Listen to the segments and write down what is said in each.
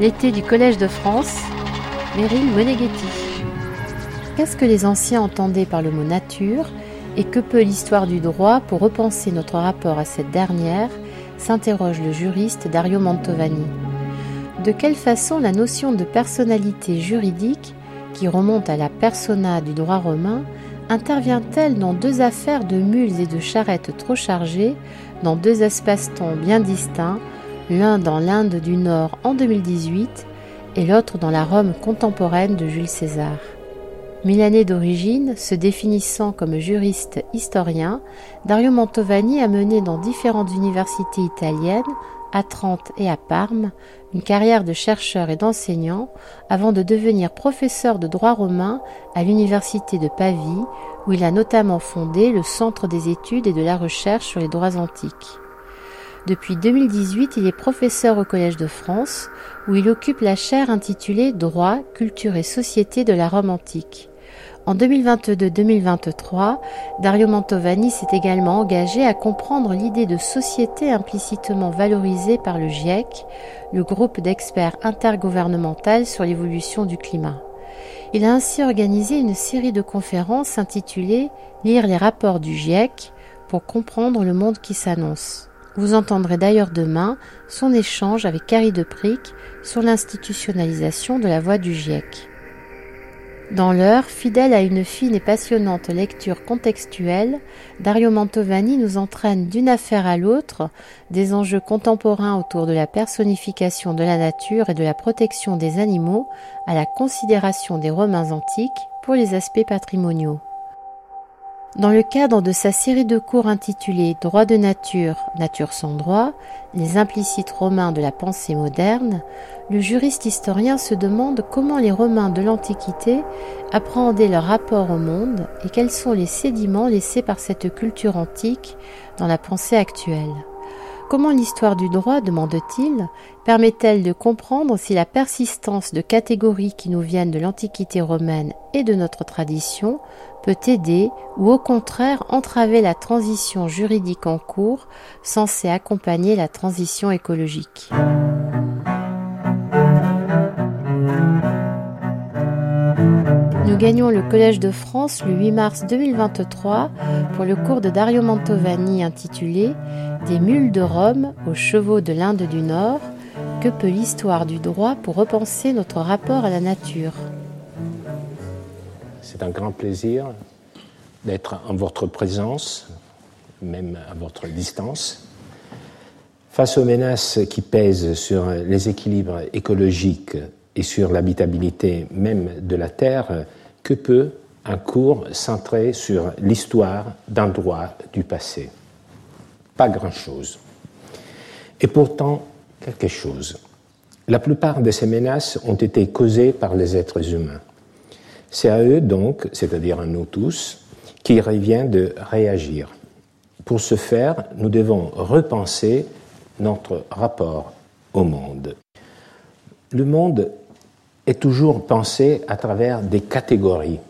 L'été du Collège de France, Meryl Moneghetti. Qu'est-ce que les anciens entendaient par le mot nature et que peut l'histoire du droit pour repenser notre rapport à cette dernière s'interroge le juriste Dario Mantovani. De quelle façon la notion de personnalité juridique, qui remonte à la persona du droit romain, intervient-elle dans deux affaires de mules et de charrettes trop chargées, dans deux espaces-temps bien distincts, l'un dans l'Inde du Nord en 2018 et l'autre dans la Rome contemporaine de Jules César. Milanais d'origine, se définissant comme juriste historien, Dario Mantovani a mené dans différentes universités italiennes, à Trente et à Parme, une carrière de chercheur et d'enseignant avant de devenir professeur de droit romain à l'université de Pavie, où il a notamment fondé le Centre des études et de la recherche sur les droits antiques. Depuis 2018, il est professeur au Collège de France, où il occupe la chaire intitulée Droit, culture et société de la Rome antique. En 2022-2023, Dario Mantovani s'est également engagé à comprendre l'idée de société implicitement valorisée par le GIEC, le groupe d'experts intergouvernemental sur l'évolution du climat. Il a ainsi organisé une série de conférences intitulées Lire les rapports du GIEC pour comprendre le monde qui s'annonce. Vous entendrez d'ailleurs demain son échange avec Carrie Depric sur l'institutionnalisation de la voix du GIEC. Dans l'heure, fidèle à une fine et passionnante lecture contextuelle, Dario Mantovani nous entraîne d'une affaire à l'autre, des enjeux contemporains autour de la personnification de la nature et de la protection des animaux, à la considération des Romains antiques pour les aspects patrimoniaux. Dans le cadre de sa série de cours intitulée Droit de nature, nature sans droit, les implicites romains de la pensée moderne, le juriste historien se demande comment les Romains de l'Antiquité appréhendaient leur rapport au monde et quels sont les sédiments laissés par cette culture antique dans la pensée actuelle. Comment l'histoire du droit, demande-t-il, permet-elle de comprendre si la persistance de catégories qui nous viennent de l'Antiquité romaine et de notre tradition peut aider ou au contraire entraver la transition juridique en cours censée accompagner la transition écologique Nous gagnons le Collège de France le 8 mars 2023 pour le cours de Dario Mantovani intitulé Des mules de Rome aux chevaux de l'Inde du Nord. Que peut l'histoire du droit pour repenser notre rapport à la nature? C'est un grand plaisir d'être en votre présence, même à votre distance. Face aux menaces qui pèsent sur les équilibres écologiques et sur l'habitabilité même de la Terre, que peut un cours centré sur l'histoire d'un droit du passé? Pas grand-chose. Et pourtant, quelque chose. La plupart de ces menaces ont été causées par les êtres humains. C'est à eux donc, c'est-à-dire à nous tous, qu'il revient de réagir. Pour ce faire, nous devons repenser notre rapport au monde. Le monde est toujours pensé à travers des catégories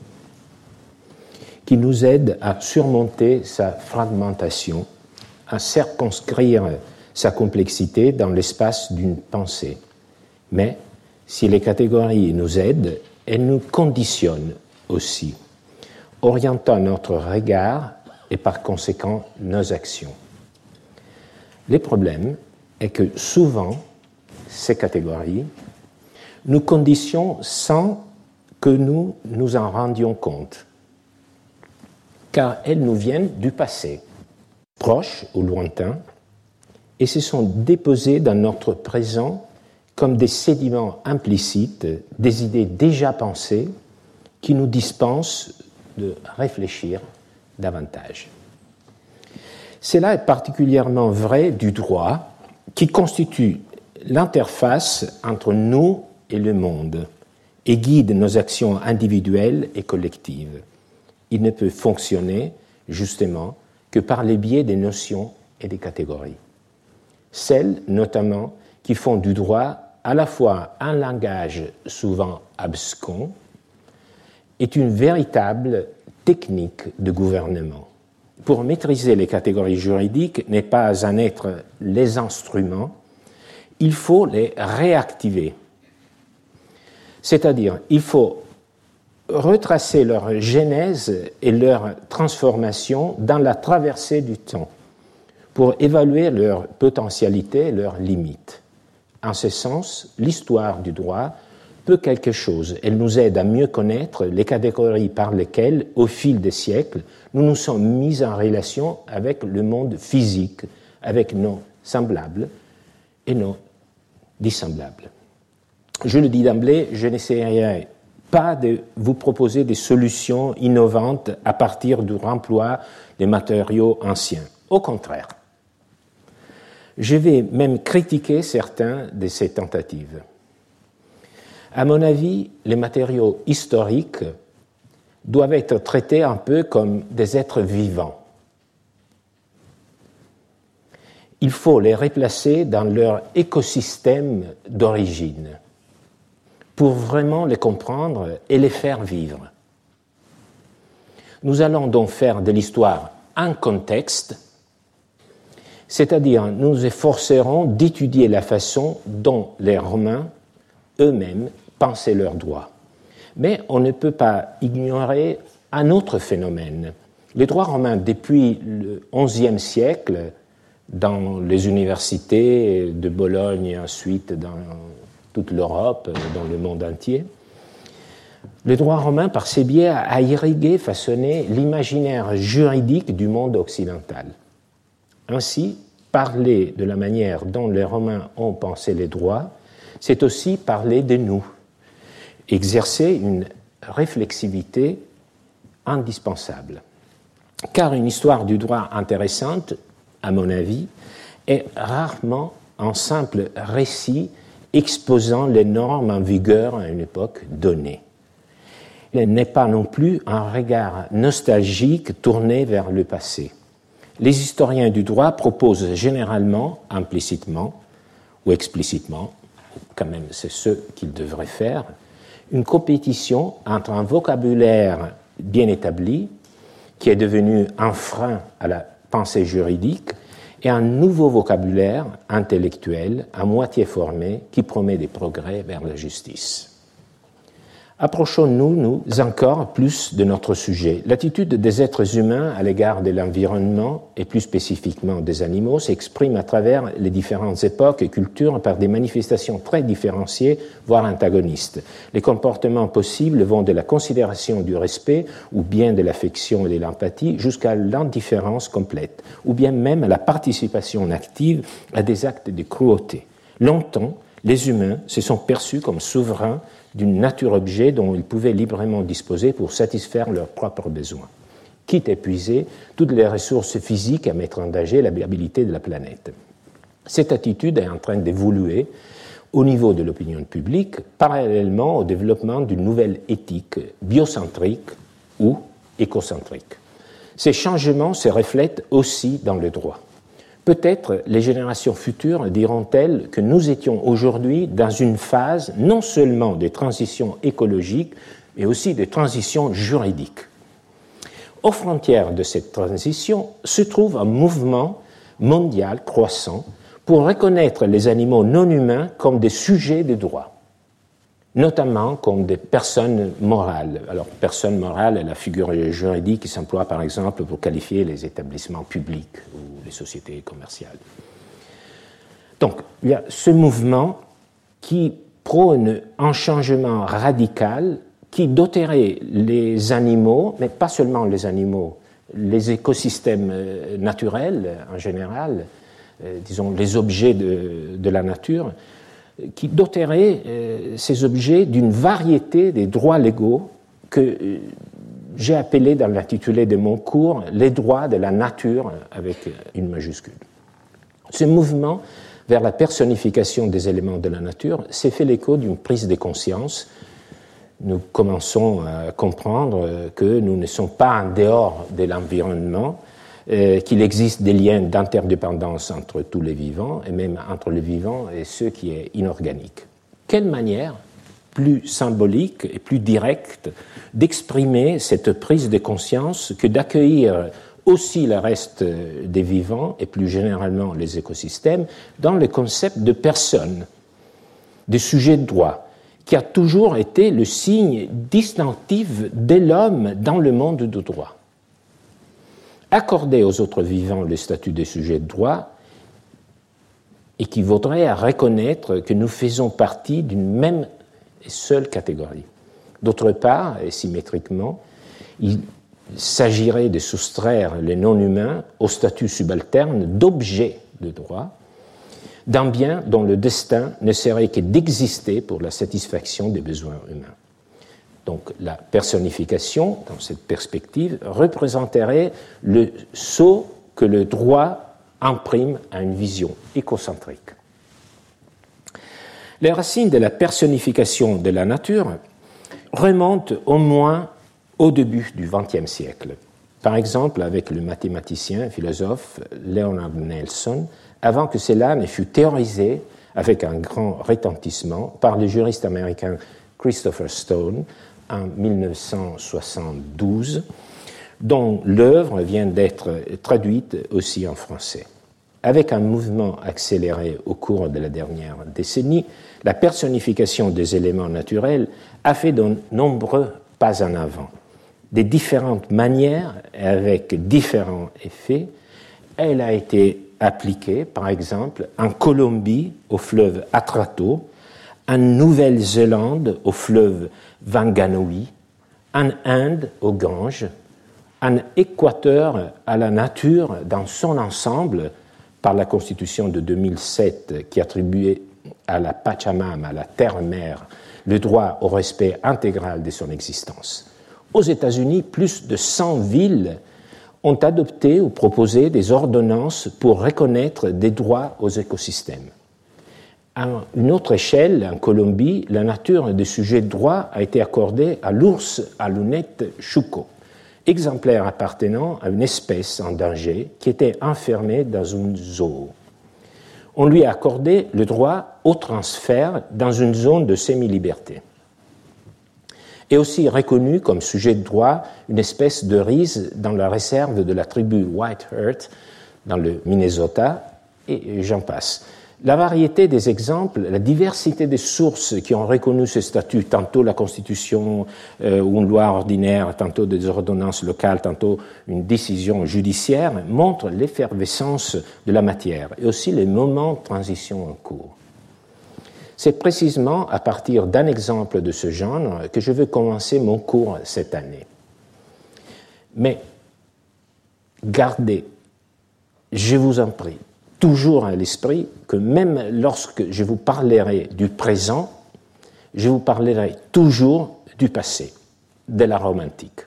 qui nous aident à surmonter sa fragmentation, à circonscrire sa complexité dans l'espace d'une pensée. Mais si les catégories nous aident, elles nous conditionnent aussi, orientant notre regard et par conséquent nos actions. Le problème est que souvent, ces catégories nous conditionnent sans que nous nous en rendions compte, car elles nous viennent du passé, proche ou lointain, et se sont déposées dans notre présent comme des sédiments implicites, des idées déjà pensées qui nous dispensent de réfléchir davantage. Cela est particulièrement vrai du droit, qui constitue l'interface entre nous et le monde et guide nos actions individuelles et collectives. Il ne peut fonctionner, justement, que par les biais des notions et des catégories. Celles, notamment, qui font du droit à la fois un langage souvent abscon est une véritable technique de gouvernement. Pour maîtriser les catégories juridiques n'est pas à être les instruments, il faut les réactiver C'est-à-dire, il faut retracer leur genèse et leur transformation dans la traversée du temps pour évaluer leur potentialité et leurs limites. En ce sens, l'histoire du droit peut quelque chose. Elle nous aide à mieux connaître les catégories par lesquelles, au fil des siècles, nous nous sommes mis en relation avec le monde physique, avec nos semblables et nos dissemblables. Je le dis d'emblée, je n'essaierai pas de vous proposer des solutions innovantes à partir du remploi des matériaux anciens. Au contraire, je vais même critiquer certains de ces tentatives. À mon avis, les matériaux historiques doivent être traités un peu comme des êtres vivants. Il faut les replacer dans leur écosystème d'origine pour vraiment les comprendre et les faire vivre. Nous allons donc faire de l'histoire un contexte, c'est-à-dire nous nous efforcerons d'étudier la façon dont les Romains eux-mêmes pensaient leurs droits. Mais on ne peut pas ignorer un autre phénomène. Les droits romains, depuis le XIe siècle, dans les universités de Bologne et ensuite dans toute l'Europe, dans le monde entier, le droit romain, par ses biais, a irrigué, façonné l'imaginaire juridique du monde occidental. Ainsi, parler de la manière dont les Romains ont pensé les droits, c'est aussi parler de nous, exercer une réflexivité indispensable. Car une histoire du droit intéressante, à mon avis, est rarement un simple récit exposant les normes en vigueur à une époque donnée. Elle n'est pas non plus un regard nostalgique tourné vers le passé. Les historiens du droit proposent généralement, implicitement ou explicitement, quand même c'est ce qu'ils devraient faire, une compétition entre un vocabulaire bien établi, qui est devenu un frein à la pensée juridique, et un nouveau vocabulaire intellectuel à moitié formé qui promet des progrès vers la justice. Approchons-nous, nous, encore plus de notre sujet. L'attitude des êtres humains à l'égard de l'environnement, et plus spécifiquement des animaux, s'exprime à travers les différentes époques et cultures par des manifestations très différenciées, voire antagonistes. Les comportements possibles vont de la considération du respect, ou bien de l'affection et de l'empathie, jusqu'à l'indifférence complète, ou bien même à la participation active à des actes de cruauté. Longtemps, les humains se sont perçus comme souverains d'une nature-objet dont ils pouvaient librement disposer pour satisfaire leurs propres besoins, quitte à épuiser toutes les ressources physiques à mettre en danger la de la planète. Cette attitude est en train d'évoluer au niveau de l'opinion publique, parallèlement au développement d'une nouvelle éthique biocentrique ou écocentrique. Ces changements se reflètent aussi dans le droit. Peut-être les générations futures diront-elles que nous étions aujourd'hui dans une phase non seulement de transition écologique, mais aussi de transition juridique. Aux frontières de cette transition se trouve un mouvement mondial croissant pour reconnaître les animaux non humains comme des sujets de droit notamment comme des personnes morales. Alors, personne morale est la figure juridique qui s'emploie par exemple pour qualifier les établissements publics ou les sociétés commerciales. Donc, il y a ce mouvement qui prône un changement radical qui doterait les animaux, mais pas seulement les animaux, les écosystèmes euh, naturels en général, euh, disons les objets de, de la nature, qui doterait euh, ces objets d'une variété des droits légaux que euh, j'ai appelé dans l'intitulé de mon cours les droits de la nature avec une majuscule. Ce mouvement vers la personnification des éléments de la nature s'est fait l'écho d'une prise de conscience. Nous commençons à comprendre que nous ne sommes pas en dehors de l'environnement, euh, qu'il existe des liens d'interdépendance entre tous les vivants, et même entre les vivants et ce qui est inorganique. Quelle manière plus symbolique et plus directe d'exprimer cette prise de conscience que d'accueillir aussi le reste des vivants et plus généralement les écosystèmes dans le concept de personne, de sujet de droit, qui a toujours été le signe distinctif de l'homme dans le monde du droit. Accorder aux autres vivants le statut de sujet de droit équivaudrait à reconnaître que nous faisons partie d'une même et seule catégorie. D'autre part, et symétriquement, il s'agirait de soustraire les non-humains au statut subalterne d'objet de droit, d'un bien dont le destin ne serait que d'exister pour la satisfaction des besoins humains. Donc la personnification, dans cette perspective, représenterait le saut que le droit imprime à une vision écocentrique. Les racines de la personnification de la nature remontent au moins au début du XXe siècle. Par exemple, avec le mathématicien et philosophe Leonard Nelson, avant que cela ne fût théorisé avec un grand retentissement par le juriste américain Christopher Stone en 1972, dont l'œuvre vient d'être traduite aussi en français. Avec un mouvement accéléré au cours de la dernière décennie, la personnification des éléments naturels a fait de nombreux pas en avant. De différentes manières et avec différents effets, elle a été appliquée, par exemple, en Colombie au fleuve Atrato, en Nouvelle-Zélande au fleuve Wanganui, en Inde au Gange, en Équateur à la nature dans son ensemble par la Constitution de 2007 qui attribuait à la Pachamama, à la terre-mère, le droit au respect intégral de son existence. Aux États-Unis, plus de 100 villes ont adopté ou proposé des ordonnances pour reconnaître des droits aux écosystèmes. À une autre échelle, en Colombie, la nature des sujets de droit a été accordée à l'ours à lunettes Chuco exemplaire appartenant à une espèce en danger qui était enfermée dans une zoo. On lui a accordé le droit au transfert dans une zone de semi-liberté. Et aussi reconnu comme sujet de droit une espèce de rise dans la réserve de la tribu Whitehurt dans le Minnesota, et j'en passe. La variété des exemples, la diversité des sources qui ont reconnu ce statut, tantôt la Constitution euh, ou une loi ordinaire, tantôt des ordonnances locales, tantôt une décision judiciaire, montre l'effervescence de la matière et aussi les moments de transition en cours. C'est précisément à partir d'un exemple de ce genre que je veux commencer mon cours cette année. Mais gardez, je vous en prie, toujours à l'esprit que même lorsque je vous parlerai du présent, je vous parlerai toujours du passé, de la Rome antique.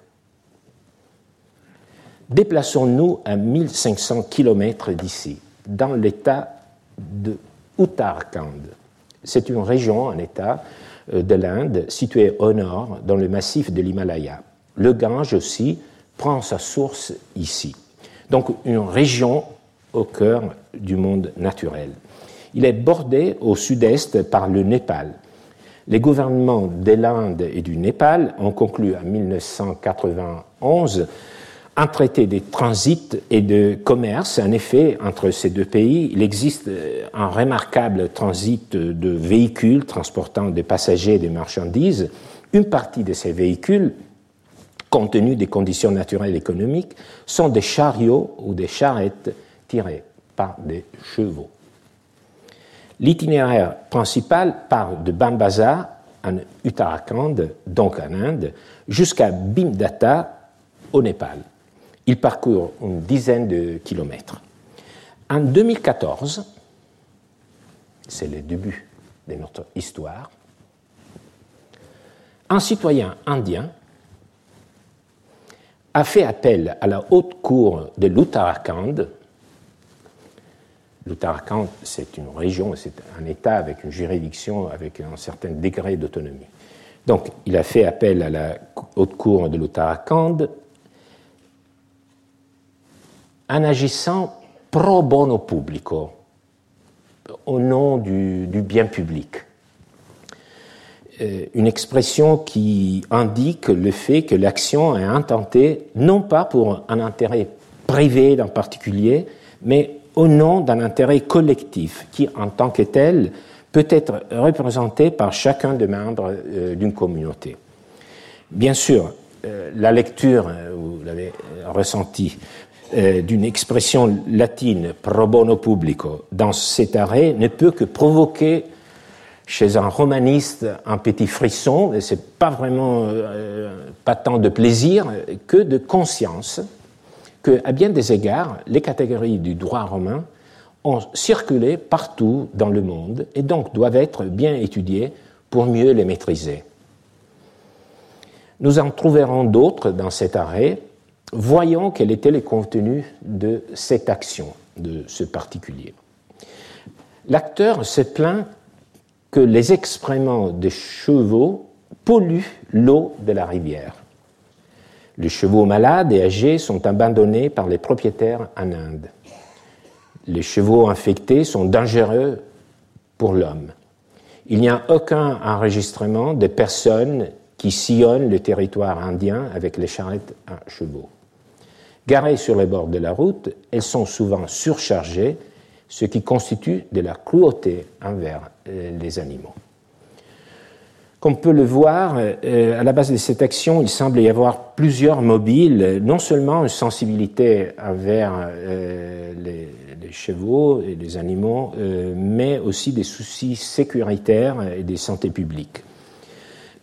Déplaçons-nous à 1500 km d'ici, dans l'état de Uttarakhand. C'est une région, un état euh, de l'Inde situé au nord, dans le massif de l'Himalaya. Le Gange aussi prend sa source ici. Donc une région au cœur du monde naturel. Il est bordé au sud-est par le Népal. Les gouvernements de l'Inde et du Népal ont conclu en 1991 un traité de transit et de commerce. En effet, entre ces deux pays, il existe un remarquable transit de véhicules transportant des passagers et des marchandises. Une partie de ces véhicules, compte tenu des conditions naturelles et économiques, sont des chariots ou des charrettes tirés par des chevaux. L'itinéraire principal part de Bambaza, en Uttarakhand, donc en Inde, jusqu'à Bhimdata, au Népal. Il parcourt une dizaine de kilomètres. En 2014, c'est le début de notre histoire, un citoyen indien a fait appel à la haute cour de l'Uttarakhand L'Uttarakhand, c'est une région, c'est un État avec une juridiction avec un certain degré d'autonomie. Donc, il a fait appel à la haute cour de l'Uttarakhand en agissant pro bono publico, au nom du, du bien public. Euh, une expression qui indique le fait que l'action est intentée non pas pour un intérêt privé d'un particulier, mais au nom d'un intérêt collectif qui, en tant que tel, peut être représenté par chacun des membres euh, d'une communauté. Bien sûr, euh, la lecture, euh, vous l'avez ressenti, d'une expression latine pro bono publico dans cet arrêt ne peut que provoquer chez un romaniste un petit frisson, et c'est pas vraiment pas tant de plaisir que de conscience que, à bien des égards, les catégories du droit romain ont circulé partout dans le monde et donc doivent être bien étudiées pour mieux les maîtriser. Nous en trouverons d'autres dans cet arrêt. Voyons quel était le contenu de cette action, de ce particulier. L'acteur se plaint que les excréments des chevaux polluent l'eau de la rivière. Les chevaux malades et âgés sont abandonnés par les propriétaires en Inde les chevaux infectés sont dangereux pour l'homme. Il n'y a aucun enregistrement de personnes qui sillonnent le territoire indien avec les charrettes à chevaux. Garées sur les bords de la route, elles sont souvent surchargées, ce qui constitue de la cruauté envers euh, les animaux. Comme on peut le voir, euh, à la base de cette action, il semble y avoir plusieurs mobiles, non seulement une sensibilité envers euh, les, chevaux et les animaux, euh, mais aussi des soucis sécuritaires et des santé publique.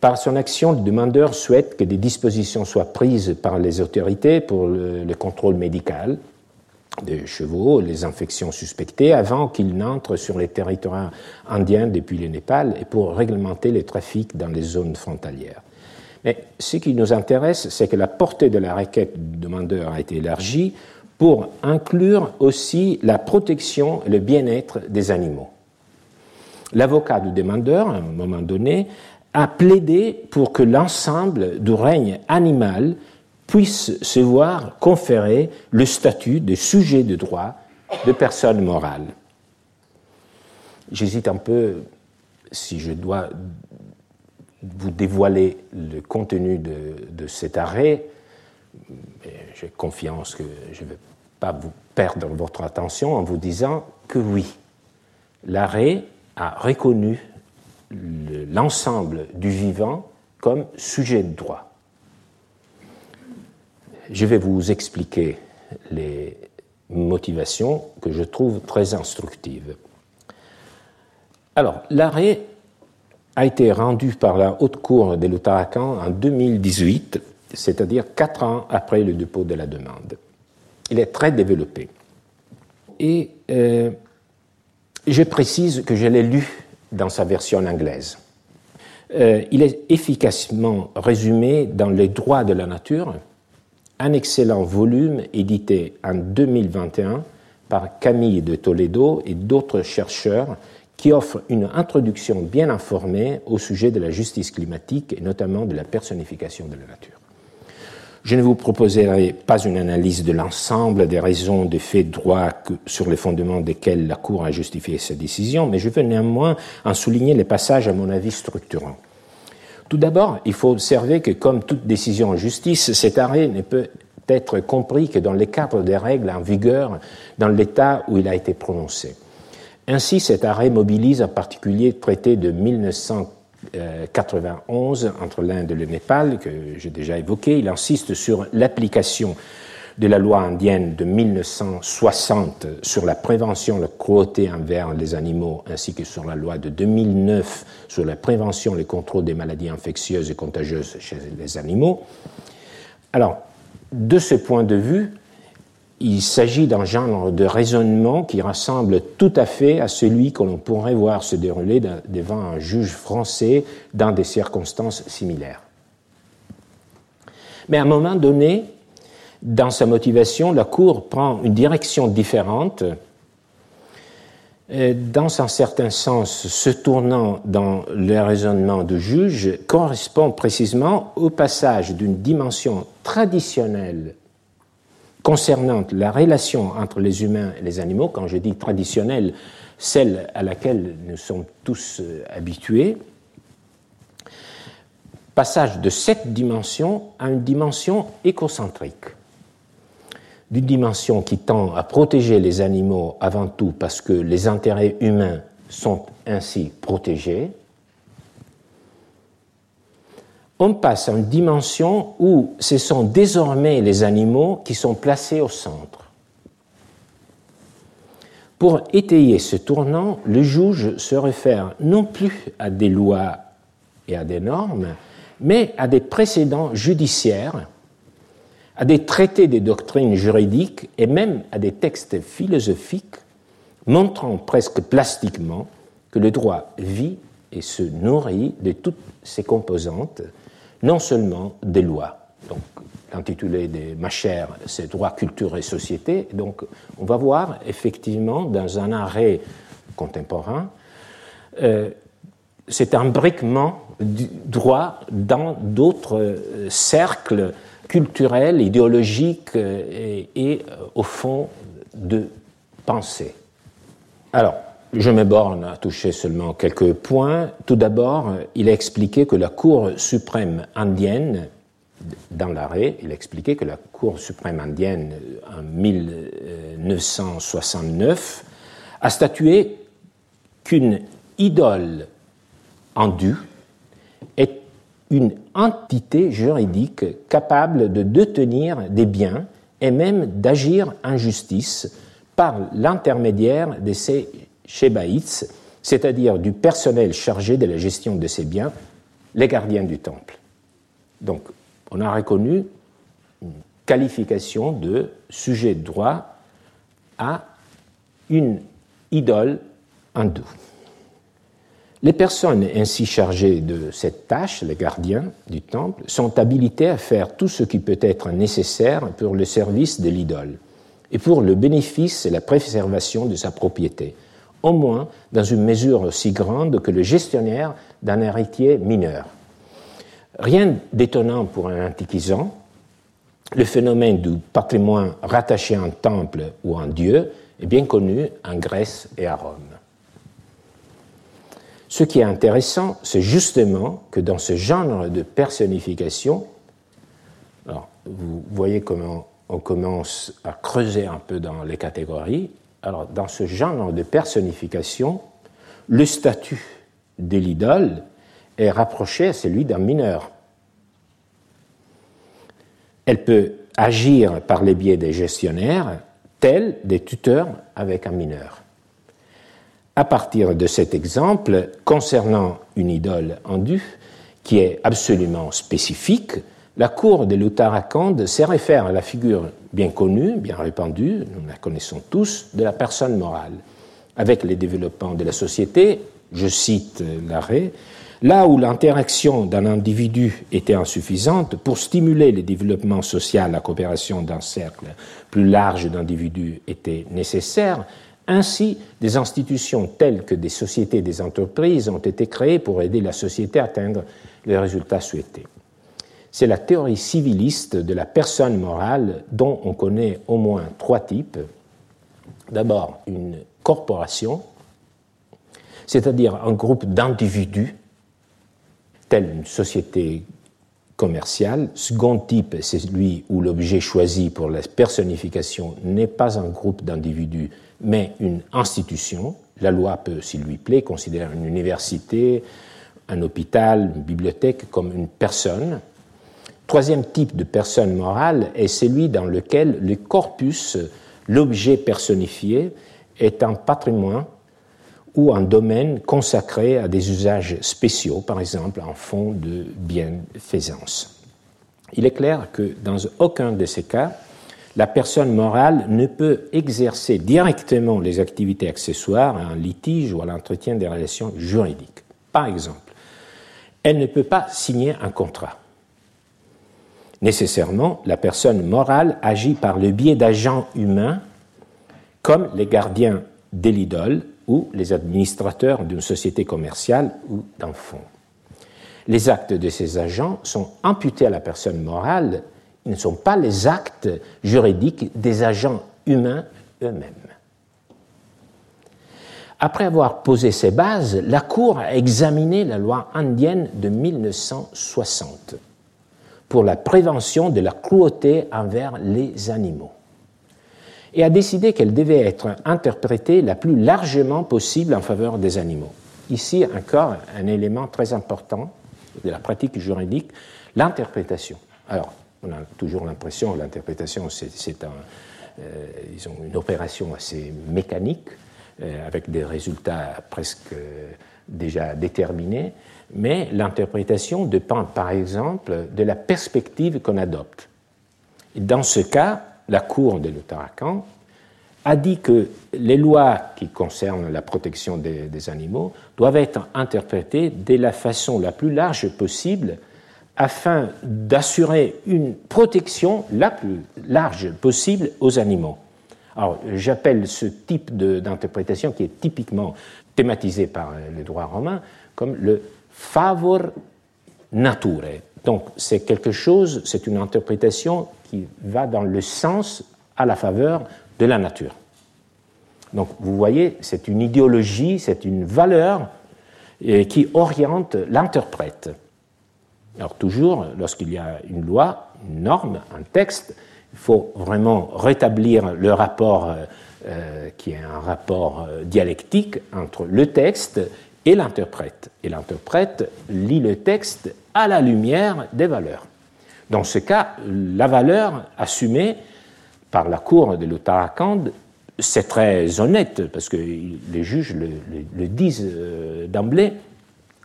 Par son action, le demandeur souhaite que des dispositions soient prises par les autorités pour le contrôle médical des chevaux, les infections suspectées, avant qu'ils n'entrent sur les territoires indiens depuis le Népal et pour réglementer les trafics dans les zones frontalières. Mais ce qui nous intéresse, c'est que la portée de la requête du demandeur a été élargie pour inclure aussi la protection et le bien-être des animaux. L'avocat du demandeur, à un moment donné, a plaidé pour que l'ensemble du règne animal puisse se voir conférer le statut de sujet de droit de personne morale. J'hésite un peu si je dois vous dévoiler le contenu de, cet arrêt. J'ai confiance que je ne vais pas vous perdre votre attention en vous disant que oui, l'arrêt a reconnu l'ensemble du vivant comme sujet de droit. Je vais vous expliquer les motivations que je trouve très instructives. Alors, l'arrêt a été rendu par la Haute Cour de l'Uttarakhand en 2018, c'est-à-dire quatre ans après le dépôt de la demande. Il est très développé. Et euh, je précise que je l'ai lu dans sa version anglaise. Euh, il est efficacement résumé dans les droits de la nature, un excellent volume édité en 2021 par Camille de Toledo et d'autres chercheurs qui offre une introduction bien informée au sujet de la justice climatique et notamment de la personnification de la nature. Je ne vous proposerai pas une analyse de l'ensemble des raisons des faits de droit sur les fondements desquels la Cour a justifié sa décision, mais je veux néanmoins en souligner les passages à mon avis structurants. Tout d'abord, il faut observer que, comme toute décision en justice, cet arrêt ne peut être compris que dans le cadre des règles en vigueur dans l'État où il a été prononcé. Ainsi, cet arrêt mobilise en particulier le traité de 1991 entre l'Inde et le Népal, que j'ai déjà évoqué. Il insiste sur l'application de la loi indienne de 1960 sur la prévention de la cruauté envers les animaux, ainsi que sur la loi de 2009 sur la prévention et le contrôle des maladies infectieuses et contagieuses chez les animaux. Alors, de ce point de vue, il s'agit d'un genre de raisonnement qui ressemble tout à fait à celui que l'on pourrait voir se dérouler devant un juge français dans des circonstances similaires. Mais à un moment donné, dans sa motivation, la Cour prend une direction différente, dans un certain sens, se tournant dans le raisonnement du juge, correspond précisément au passage d'une dimension traditionnelle concernant la relation entre les humains et les animaux, quand je dis traditionnelle, celle à laquelle nous sommes tous euh, habitués, passage de cette dimension à une dimension écocentrique d'une dimension qui tend à protéger les animaux avant tout parce que les intérêts humains sont ainsi protégés, on passe à une dimension où ce sont désormais les animaux qui sont placés au centre. Pour étayer ce tournant, le juge se réfère non plus à des lois et à des normes, mais à des précédents judiciaires, à des traités des doctrines juridiques et même à des textes philosophiques montrant presque plastiquement que le droit vit et se nourrit de toutes ses composantes, non seulement des lois. Donc, l'intitulé de ma chère, c'est Droit, culture et société. Donc, on va voir effectivement dans un arrêt contemporain, euh, c'est un briquement du droit dans d'autres euh, cercles culturels, idéologiques euh, et, et, au fond de pensée. Alors, je me borne à toucher seulement quelques points. Tout d'abord, il a expliqué que la Cour suprême indienne, dans l'arrêt, il a expliqué que la Cour suprême indienne, en 1969, a statué qu'une idole endue est une entité juridique capable de détenir des biens et même d'agir en justice par l'intermédiaire de ses Shebaïts, c'est-à-dire du personnel chargé de la gestion de ces biens, les gardiens du temple. Donc, on a reconnu une qualification de sujet de droit à une idole hindoue. Les personnes ainsi chargées de cette tâche, les gardiens du temple, sont habilités à faire tout ce qui peut être nécessaire pour le service de l'idole et pour le bénéfice et la préservation de sa propriété, au moins dans une mesure aussi grande que le gestionnaire d'un héritier mineur. Rien d'étonnant pour un antiquisant, le phénomène du patrimoine rattaché à un temple ou à un dieu est bien connu en Grèce et à Rome. Ce qui est intéressant, c'est justement que dans ce genre de personnification, alors vous voyez comment on commence à creuser un peu dans les catégories, alors, dans ce genre de personnification, le statut de l'idole est rapproché à celui d'un mineur. Elle peut agir par les biais des gestionnaires, tels des tuteurs avec un mineur. À partir de cet exemple, concernant une idole endue, qui est absolument spécifique, la cour de l'Uttarakhand se réfère à la figure bien connue, bien répandue, nous la connaissons tous, de la personne morale. Avec les développements de la société, je cite l'arrêt, là où l'interaction d'un individu était insuffisante, pour stimuler le développement social, la coopération d'un cercle plus large d'individus était nécessaire, ainsi, des institutions telles que des sociétés des entreprises ont été créées pour aider la société à atteindre les résultats souhaités c'est la théorie civiliste de la personne morale dont on connaît au moins trois types. D'abord, une corporation, c'est-à-dire un groupe d'individus, telle une société commerciale. Second type, c'est celui où l'objet choisi pour la personnification n'est pas un groupe d'individus, mais une institution. La loi peut, s'il lui plaît, considérer une université, un hôpital, une bibliothèque comme une personne. Troisième type de personne morale est celui dans lequel le corpus, l'objet personnifié, est un patrimoine ou un domaine consacré à des usages spéciaux, par exemple un fonds de bienfaisance. Il est clair que dans aucun de ces cas, la personne morale ne peut exercer directement les activités accessoires à un litige ou à l'entretien des relations juridiques. Par exemple, elle ne peut pas signer un contrat Nécessairement, la personne morale agit par le biais d'agents humains comme les gardiens de l'idole ou les administrateurs d'une société commerciale ou d'un fonds. Les actes de ces agents sont imputés à la personne morale, ne sont pas les actes juridiques des agents humains eux-mêmes. Après avoir posé ces bases, la Cour a examiné la loi indienne de 1960 pour la prévention de la cruauté envers les animaux. et a décidé qu'elle devait être interprétée la plus largement possible en faveur des animaux. Ici encore un élément très important de la pratique juridique, l'interprétation. Alors, on a toujours l'impression l'interprétation, c'est un, euh, une opération assez mécanique, euh, avec des résultats presque euh, déjà déterminés, mais l'interprétation dépend par exemple de la perspective qu'on adopte. Dans ce cas, la Cour de l'Ottarakan a dit que les lois qui concernent la protection des, animaux doivent être interprétées de la façon la plus large possible afin d'assurer une protection la plus large possible aux animaux. Alors, j'appelle ce type d'interprétation qui est typiquement thématisé par le droit romain comme le favor nature. Donc, c'est quelque chose, c'est une interprétation qui va dans le sens à la faveur de la nature. Donc, vous voyez, c'est une idéologie, c'est une valeur qui oriente l'interprète. Alors toujours, lorsqu'il y a une loi, une norme, un texte, il faut vraiment rétablir le rapport euh, euh, qui est un rapport euh, dialectique entre le texte et l'interprète. Et l'interprète lit le texte à la lumière des valeurs. Dans ce cas, la valeur assumée par la cour de l'Uttarakhand, c'est très honnête, parce que les juges le disent d'emblée,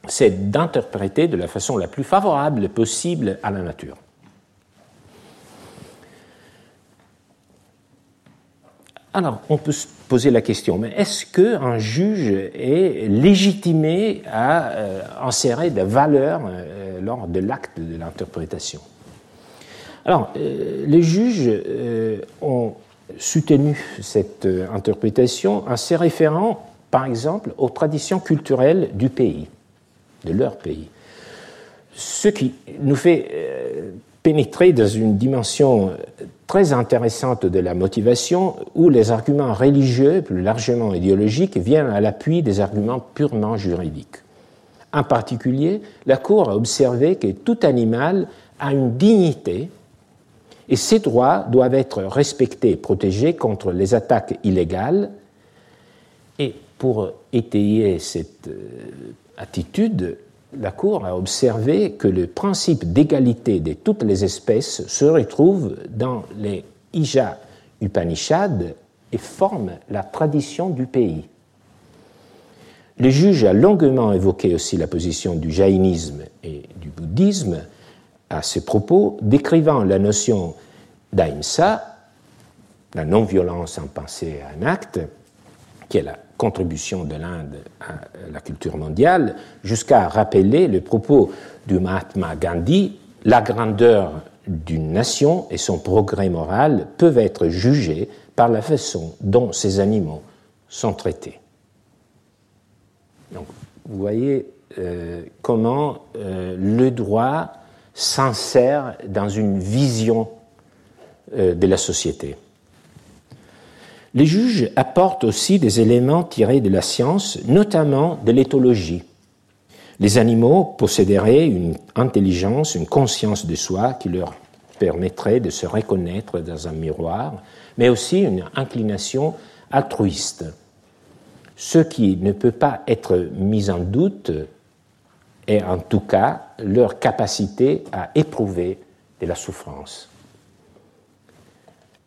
c'est d'interpréter de la façon la plus favorable possible à la nature. Alors, on peut se poser la question, mais est-ce qu'un juge est légitimé à euh, insérer des valeurs euh, lors de l'acte de l'interprétation? Alors, euh, les juges ont soutenu cette interprétation en se référant, par exemple, aux traditions culturelles du pays de leur pays. Ce qui nous fait euh, pénétrer dans une dimension très intéressante de la motivation où les arguments religieux, plus largement idéologiques, viennent à l'appui des arguments purement juridiques. En particulier, la Cour a observé que tout animal a une dignité et ses droits doivent être respectés et protégés contre les attaques illégales. Et pour étayer cette euh, attitude, la Cour a observé que le principe d'égalité de toutes les espèces se retrouve dans les Ija Upanishads et forme la tradition du pays. Le juge a longuement évoqué aussi la position du jaïnisme et du bouddhisme à ce propos, décrivant la notion d'ahimsa, la non-violence en pensée et en acte, qui est la contribution de l'Inde à la culture mondiale, jusqu'à rappeler le propos du Mahatma Gandhi, la grandeur d'une nation et son progrès moral peuvent être jugés par la façon dont ces animaux sont traités. Donc, vous voyez euh, comment euh, le droit s'insère dans une vision euh, de la société. Les juges apportent aussi des éléments tirés de la science, notamment de l'éthologie. Les animaux posséderaient une intelligence, une conscience de soi qui leur permettrait de se reconnaître dans un miroir, mais aussi une inclination altruiste. Ce qui ne peut pas être mis en doute est en tout cas leur capacité à éprouver de la souffrance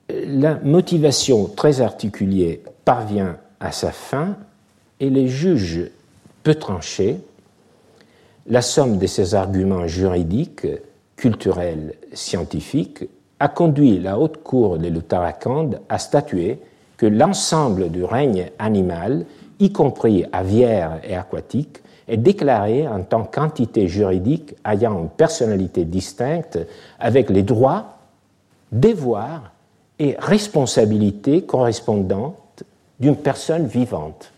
la motivation très articulée parvient à sa fin et les juges peu tranchés, la somme de ces arguments juridiques, culturels, scientifiques, a conduit la haute cour de l'Uttarakhand à statuer que l'ensemble du règne animal, y compris aviaire et aquatique, est déclaré en tant qu'entité juridique ayant une personnalité distincte avec les droits, devoirs et responsabilité correspondante d'une personne vivante.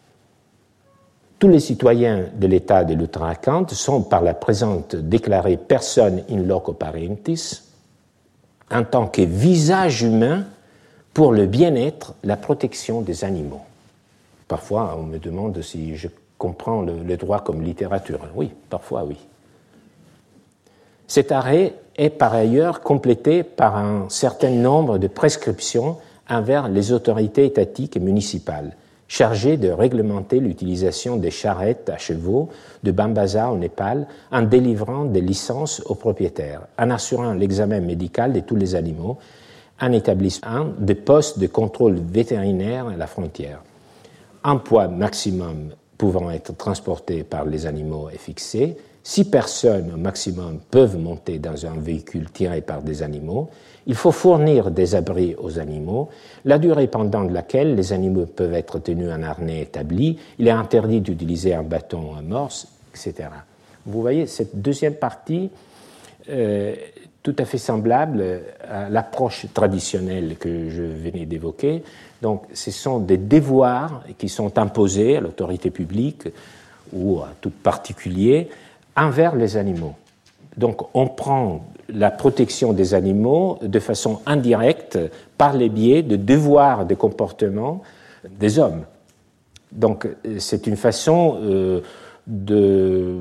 Tous les citoyens de l'État de l'Uttarakhand sont par la présente déclarés personnes in loco parentis en tant que visage humain pour le bien-être, la protection des animaux. Parfois, on me demande si je comprends le, le droit comme littérature. Oui, parfois oui. Cet arrêt est par ailleurs complété par un certain nombre de prescriptions envers les autorités étatiques et municipales, chargées de réglementer l'utilisation des charrettes à chevaux de Bambaza au Népal en délivrant des licences aux propriétaires, en assurant l'examen médical de tous les animaux, en établissant des postes de contrôle vétérinaire à la frontière. Un poids maximum pouvant être transporté par les animaux est fixé. Six personnes au maximum peuvent monter dans un véhicule tiré par des animaux il faut fournir des abris aux animaux, la durée pendant laquelle les animaux peuvent être tenus en harnais établi, il est interdit d'utiliser un bâton à morse, etc. Vous voyez, cette deuxième partie, euh, tout à fait semblable à l'approche traditionnelle que je venais d'évoquer. Donc, ce sont des devoirs qui sont imposés à l'autorité publique ou à tout particulier envers les animaux. Donc, on prend la protection des animaux de façon indirecte par les biais de devoirs de comportement des hommes. Donc c'est une façon euh, de,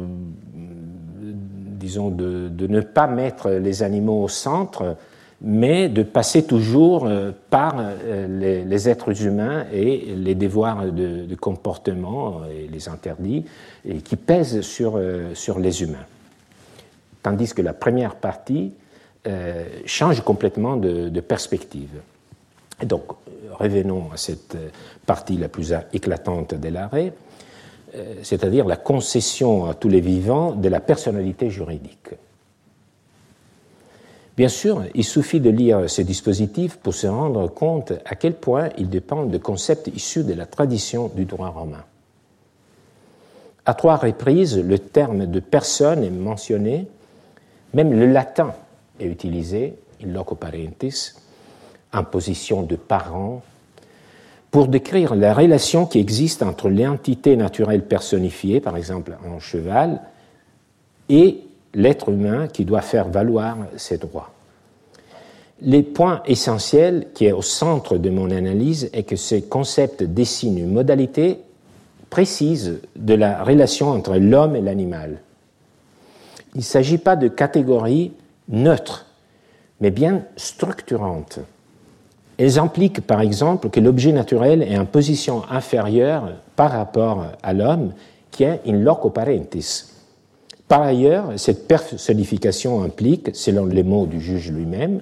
disons, de, ne pas mettre les animaux au centre, mais de passer toujours euh, par euh, les, êtres humains et les devoirs de, comportement et les interdits qui pèsent sur, sur les humains tandis que la première partie euh, change complètement de, perspective. Et donc, revenons à cette partie la plus éclatante de l'arrêt, euh, c'est-à-dire la concession à tous les vivants de la personnalité juridique. Bien sûr, il suffit de lire ces dispositifs pour se rendre compte à quel point ils dépendent de concepts issus de la tradition du droit romain. À trois reprises, le terme de personne est mentionné même le latin est utilisé, in loco parentis, en position de parent, pour décrire la relation qui existe entre l'entité naturelle personnifiée, par exemple un cheval, et l'être humain qui doit faire valoir ses droits. Le point essentiel qui est au centre de mon analyse est que ce concept dessine une modalité précise de la relation entre l'homme et l'animal il ne s'agit pas de catégories neutres, mais bien structurantes. Elles impliquent par exemple que l'objet naturel est en position inférieure par rapport à l'homme qui est in loco parentis. Par ailleurs, cette personnification implique, selon les mots du juge lui-même,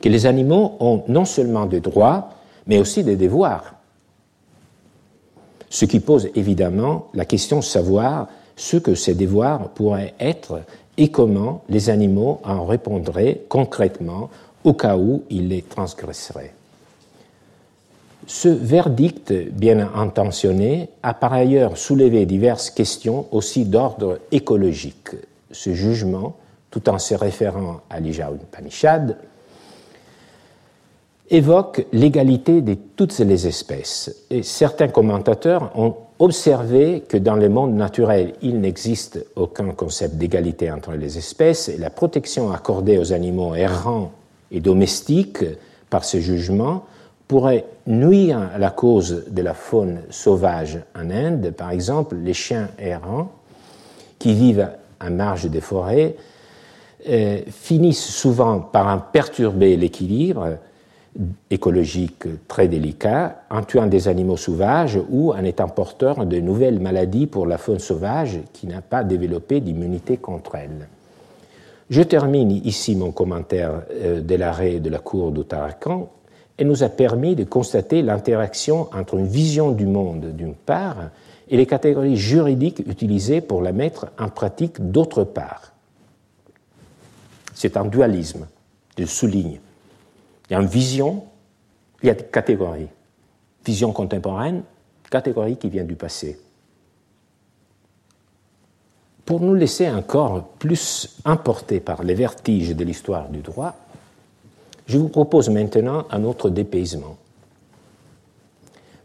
que les animaux ont non seulement des droits, mais aussi des devoirs. Ce qui pose évidemment la question de savoir ce que ces devoirs pourraient être et comment les animaux en répondraient concrètement au cas où ils les transgresseraient. Ce verdict bien intentionné a par ailleurs soulevé diverses questions aussi d'ordre écologique. Ce jugement, tout en se référant à l'Ijaun-Panishad, évoque l'égalité de toutes les espèces. Et certains commentateurs ont observé que dans le monde naturel, il n'existe aucun concept d'égalité entre les espèces et la protection accordée aux animaux errants et domestiques par ce jugement pourrait nuire à la cause de la faune sauvage en Inde. Par exemple, les chiens errants qui vivent à marge des forêts euh, finissent souvent par en perturber l'équilibre écologique très délicat en tuant des animaux sauvages ou en étant porteur de nouvelles maladies pour la faune sauvage qui n'a pas développé d'immunité contre elles. Je termine ici mon commentaire euh, de l'arrêt de la Cour d'Ottarakan et nous a permis de constater l'interaction entre une vision du monde d'une part et les catégories juridiques utilisées pour la mettre en pratique d'autre part. C'est un dualisme, je souligne. Il y a une vision, il y a des catégories. Vision contemporaine, catégorie qui vient du passé. Pour nous laisser encore plus emportés par les vertiges de l'histoire du droit, je vous propose maintenant un autre dépaysement.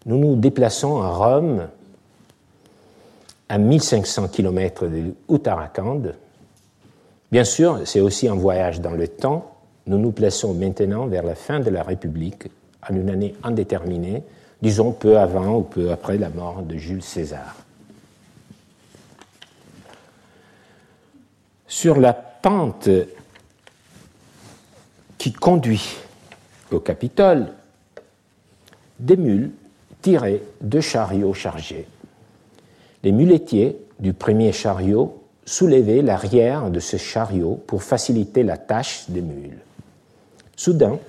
Nous nous déplaçons à Rome, à 1500 km de Uttarakhand. Bien sûr, c'est aussi un voyage dans le temps, nous nous plaçons maintenant vers la fin de la République, en une année indéterminée, disons peu avant ou peu après la mort de Jules César. Sur la pente qui conduit au Capitole des mules tiraient de chariots chargés. Les muletiers du premier chariot soulevaient l'arrière de ce chariot pour faciliter la tâche des mules. Soudain,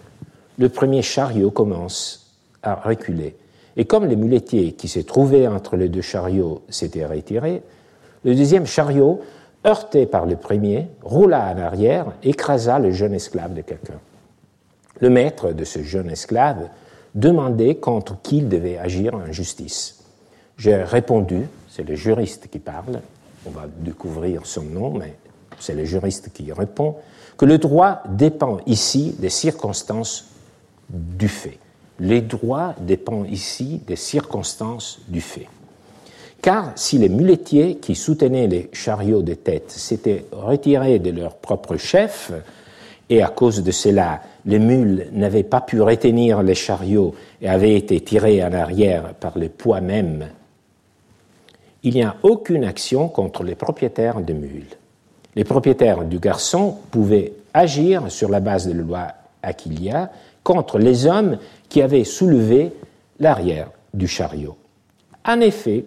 le premier chariot commence à reculer. Et comme les muletiers qui se trouvaient entre les deux chariots s'étaient retirés, le deuxième chariot, heurté par le premier, roula en arrière, écrasa le jeune esclave de quelqu'un. Le maître de ce jeune esclave demandait contre qui il devait agir en justice. J'ai répondu, c'est le juriste qui parle, on va découvrir son nom, mais c'est le juriste qui répond, que le droit dépend ici des circonstances du fait. Les droits dépendent ici des circonstances du fait. Car si les muletiers qui soutenaient les chariots de tête s'étaient retirés de leur propre chef, et à cause de cela, les mules n'avaient pas pu retenir les chariots et avaient été tirés en arrière par le poids même, il n'y a aucune action contre les propriétaires de mules. Les propriétaires du garçon pouvaient agir sur la base de la loi Aquilia contre les hommes qui avaient soulevé l'arrière du chariot. En effet,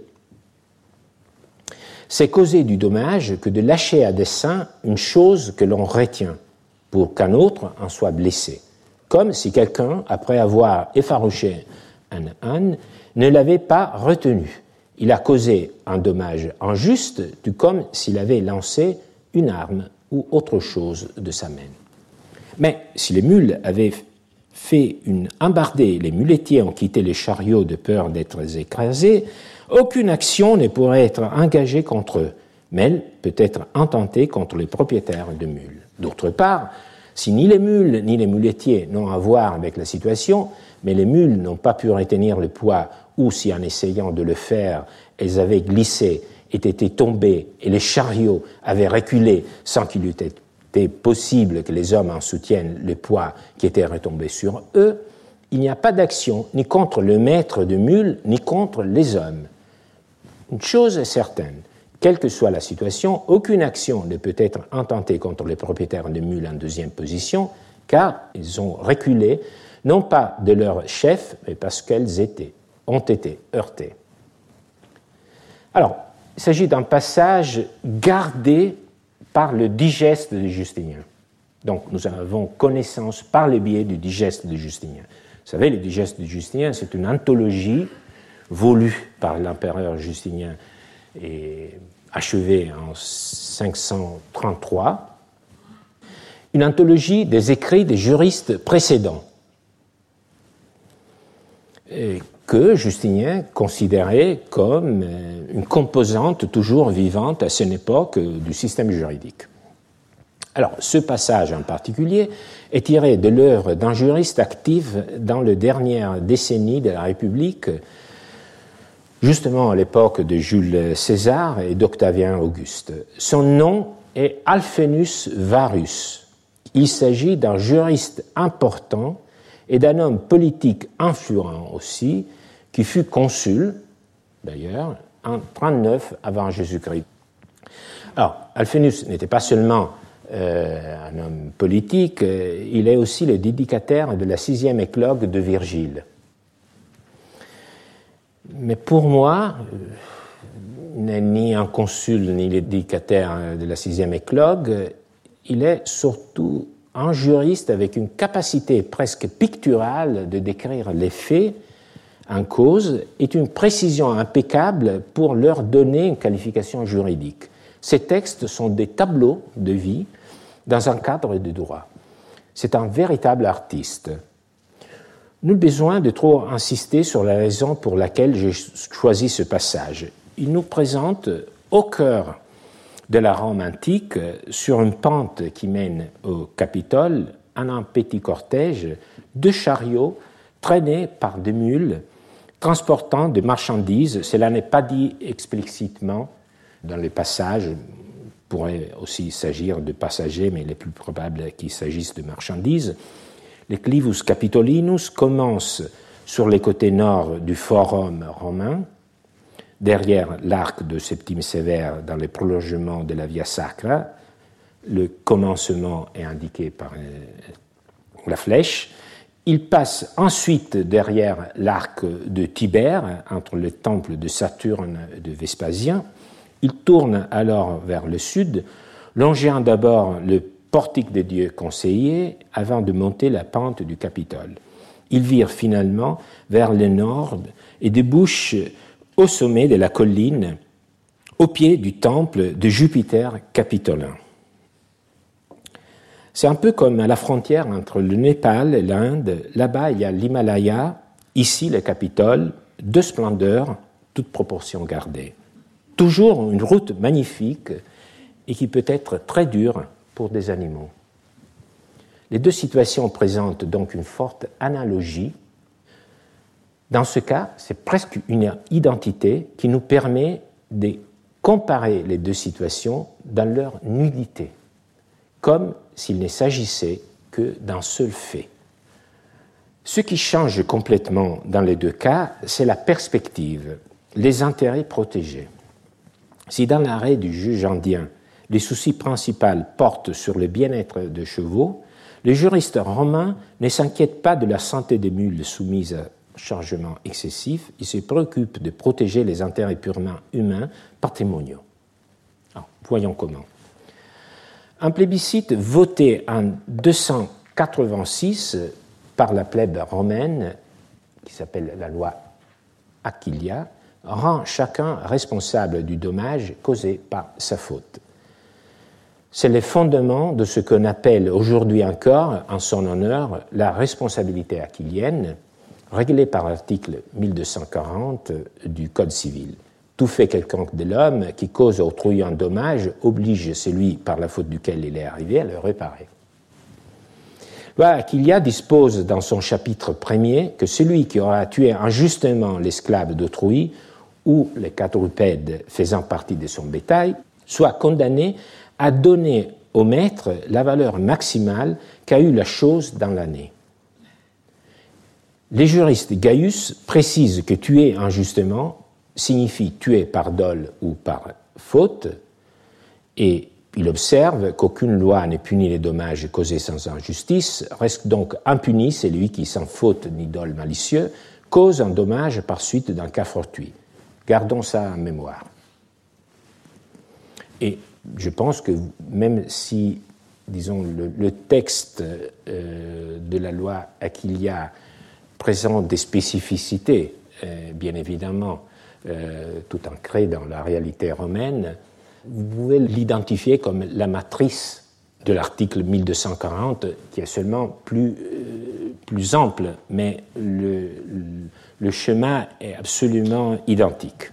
c'est causer du dommage que de lâcher à dessein une chose que l'on retient pour qu'un autre en soit blessé, comme si quelqu'un, après avoir effarouché un âne, ne l'avait pas retenu. Il a causé un dommage injuste, tout comme s'il avait lancé une arme ou autre chose de sa main. Mais si les mules avaient fait une embardée, les muletiers ont quitté les chariots de peur d'être écrasés, aucune action ne pourrait être engagée contre eux, mais elle peut être intentée contre les propriétaires de mules. D'autre part, si ni les mules ni les muletiers n'ont à voir avec la situation, mais les mules n'ont pas pu retenir le poids, ou si en essayant de le faire, elles avaient glissé été tombées, et les chariots avaient reculé sans qu'il eût été possible que les hommes en soutiennent le poids qui était retombé sur eux, il n'y a pas d'action ni contre le maître de mules, ni contre les hommes. Une chose est certaine, quelle que soit la situation, aucune action ne peut être intentée contre les propriétaires de mules en deuxième position, car ils ont reculé, non pas de leur chef, mais parce qu'elles étaient, ont été heurtées. Alors, il s'agit d'un passage gardé par le digeste de Justinien. Donc, nous avons connaissance par le biais du digeste de Justinien. Vous savez, le digeste de Justinien, c'est une anthologie voulue par l'empereur Justinien et achevé en 533, une anthologie des écrits des juristes précédents, que Justinien considérait comme euh, une composante toujours vivante à cette époque du système juridique. Alors, ce passage en particulier est tiré de l'œuvre d'un juriste actif dans les dernières décennies de la République justement à l'époque de Jules César et d'Octavien Auguste. Son nom est Alphenus Varus. Il s'agit d'un juriste important et d'un homme politique influent aussi, qui fut consul, d'ailleurs, en 39 avant Jésus-Christ. Alors, Alphenus n'était pas seulement euh, un homme politique, euh, il est aussi le dédicataire de la sixième éclogue de Virgile. Mais pour moi, n'est ni un consul ni l'éducateur de la sixième éclogue, il est surtout un juriste avec une capacité presque picturale de décrire les faits en cause et une précision impeccable pour leur donner une qualification juridique. Ces textes sont des tableaux de vie dans un cadre de droit. C'est un véritable artiste. Nul besoin de trop insister sur la raison pour laquelle j'ai choisi ce passage. Il nous présente au cœur de la Rome antique, sur une pente qui mène au Capitole, en un petit cortège, deux chariots traînés par des mules transportant des marchandises. Cela n'est pas dit explicitement dans les passages. Il pourrait aussi s'agir de passagers, mais il est plus probable qu'il s'agisse de marchandises. Les Clivus Capitolinus commence sur les côtés nord du forum romain, derrière l'arc de Septime Sévère dans les prolongements de la Via Sacra. Le commencement est indiqué par euh, la flèche Il passe ensuite derrière l'arc de Tibère, entre le temple de Saturne de Vespasien. Il tourne alors vers le sud, longeant d'abord le portique des dieux conseillers avant de monter la pente du Capitole. Il vire finalement vers le nord et débouche au sommet de la colline, au pied du temple de Jupiter capitolin. C'est un peu comme à la frontière entre le Népal et l'Inde. Là-bas, il y a l'Himalaya, ici le Capitole, deux splendeurs, toutes proportions gardées. Toujours une route magnifique et qui peut être très dure pour des animaux. Les deux situations présentent donc une forte analogie. Dans ce cas, c'est presque une identité qui nous permet de comparer les deux situations dans leur nudité, comme s'il ne s'agissait que d'un seul fait. Ce qui change complètement dans les deux cas, c'est la perspective, les intérêts protégés. Si dans l'arrêt du juge indien, les soucis principaux portent sur le bien-être des chevaux, les juristes romains ne s'inquiètent pas de la santé des mules soumises à chargement excessif, ils se préoccupent de protéger les intérêts purement humains patrimoniaux. voyons comment. Un plébiscite voté en 286 par la plèbe romaine, qui s'appelle la loi Aquilia, rend chacun responsable du dommage causé par sa faute. C'est le fondement de ce qu'on appelle aujourd'hui encore, en son honneur, la responsabilité aquilienne, réglée par l'article 1240 du Code civil. Tout fait quelconque de l'homme qui cause autrui un dommage oblige celui par la faute duquel il est arrivé à le réparer. Voilà Aquilia dispose dans son chapitre premier que celui qui aura tué injustement l'esclave d'autrui ou les quadrupèdes faisant partie de son bétail soit condamné à donner au maître la valeur maximale qu'a eue la chose dans l'année. Les juristes Gaius précisent que tuer injustement signifie tuer par dol ou par faute, et il observe qu'aucune loi ne punit les dommages causés sans injustice, reste donc impuni celui qui, sans faute ni dol malicieux, cause un dommage par suite d'un cas fortuit. Gardons ça en mémoire. Et je pense que même si, disons, le, texte euh, de la loi Aquilia présente des spécificités, euh, bien évidemment, euh, tout ancré dans la réalité romaine, vous pouvez l'identifier comme la matrice de l'article 1240, qui est seulement plus, plus ample, mais le, schéma est absolument identique.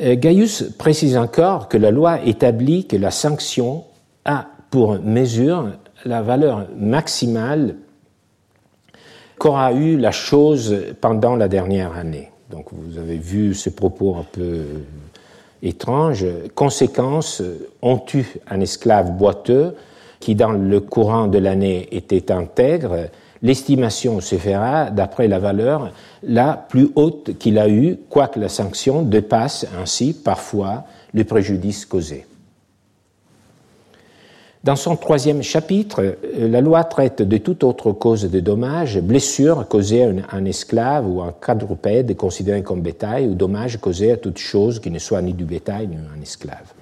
Euh, Gaius précise encore que la loi établit que la sanction a pour mesure la valeur maximale qu'aura eu la chose pendant la dernière année. Donc vous avez vu ce propos un peu étrange. Conséquence, on tue un esclave boiteux qui, dans le courant de l'année, était intègre. L'estimation se fera d'après la valeur la plus haute qu'il a eue, quoique la sanction dépasse ainsi parfois le préjudice causé. Dans son troisième chapitre, euh, la loi traite de toute autre cause de dommages, blessures causées à un esclave ou à un quadrupède considéré comme bétail, ou dommages causés à toute chose qui ne soit ni du bétail ni un esclave.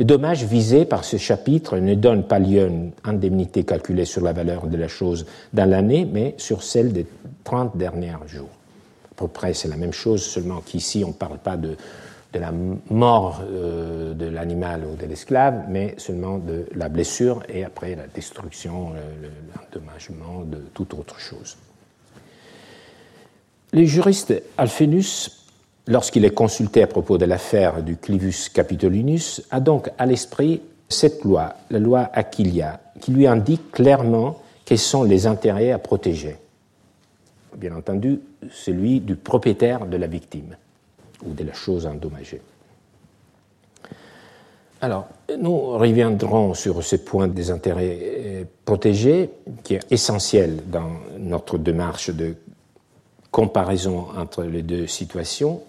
Les dommages visés par ce chapitre ne donnent pas lieu à une indemnité calculée sur la valeur de la chose dans l'année, mais sur celle des 30 derniers jours. À peu près, c'est la même chose, seulement qu'ici, on ne parle pas de de la mort euh, de l'animal ou de l'esclave, mais seulement de la blessure et après la destruction, euh, l'endommagement de toute autre chose. Les juristes Alphénus, lorsqu'il est consulté à propos de l'affaire du Clivus Capitolinus, a donc à l'esprit cette loi, la loi Aquilia, qui lui indique clairement quels sont les intérêts à protéger. Bien entendu, celui du propriétaire de la victime ou de la chose endommagée. Alors, nous reviendrons sur ce point des intérêts euh, protégés, qui est essentiel dans notre démarche de comparaison entre les deux situations,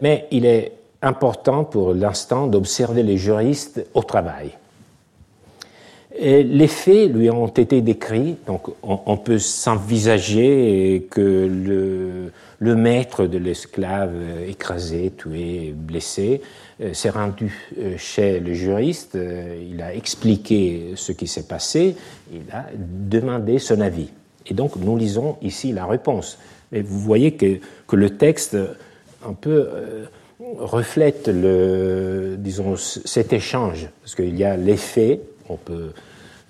mais il est important pour l'instant d'observer les juristes au travail. les faits lui ont été décrits, donc on, peut s'envisager que le, maître de l'esclave écrasé, tué, blessé, euh, s'est rendu euh, chez le juriste, euh, il a expliqué ce qui s'est passé, il a demandé son avis. Et donc nous lisons ici la réponse. Et vous voyez que, que le texte un peu reflète le, disons, cet échange, parce qu'il y a les faits, on peut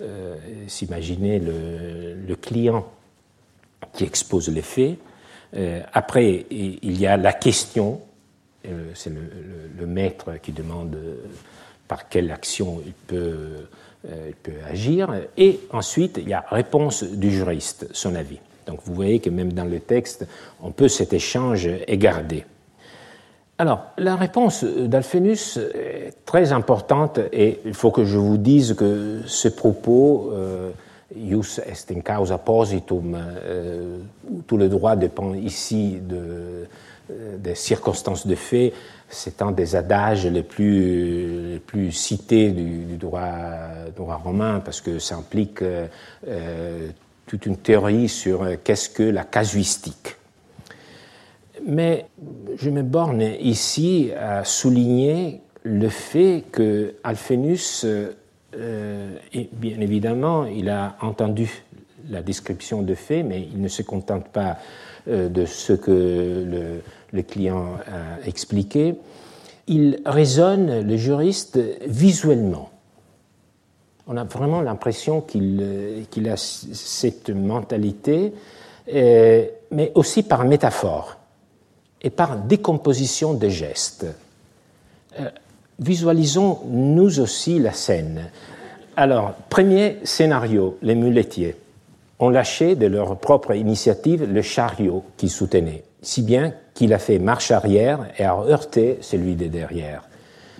euh, s'imaginer le, client qui expose les faits. Euh, après, il y a la question, euh, c'est le, maître qui demande par quelle action il peut, il peut agir, et ensuite il y a réponse du juriste, son avis. Donc vous voyez que même dans le texte, on peut cet échange gardé. Alors, la réponse d'Alphénus est très importante et il faut que je vous dise que ce propos, euh, ius est in causa positum, euh, tout le droit dépend ici euh, des circonstances de fait, c'est un des adages les plus, les plus cités du, droit, droit, romain parce que ça implique toute une théorie sur qu'est-ce que la casuistique. Mais je me borne ici à souligner le fait que Alphénus, euh, bien évidemment, il a entendu la description de faits, mais il ne se contente pas euh, de ce que le, client a expliqué. Il raisonne, le juriste, visuellement. On a vraiment l'impression qu'il qu a cette mentalité, euh, mais aussi par métaphore et par décomposition des gestes. Euh, visualisons nous aussi la scène. Alors, premier scénario, les muletiers ont lâché de leur propre initiative le chariot qu'ils soutenaient, si bien qu'il a fait marche arrière et a heurté celui de derrière.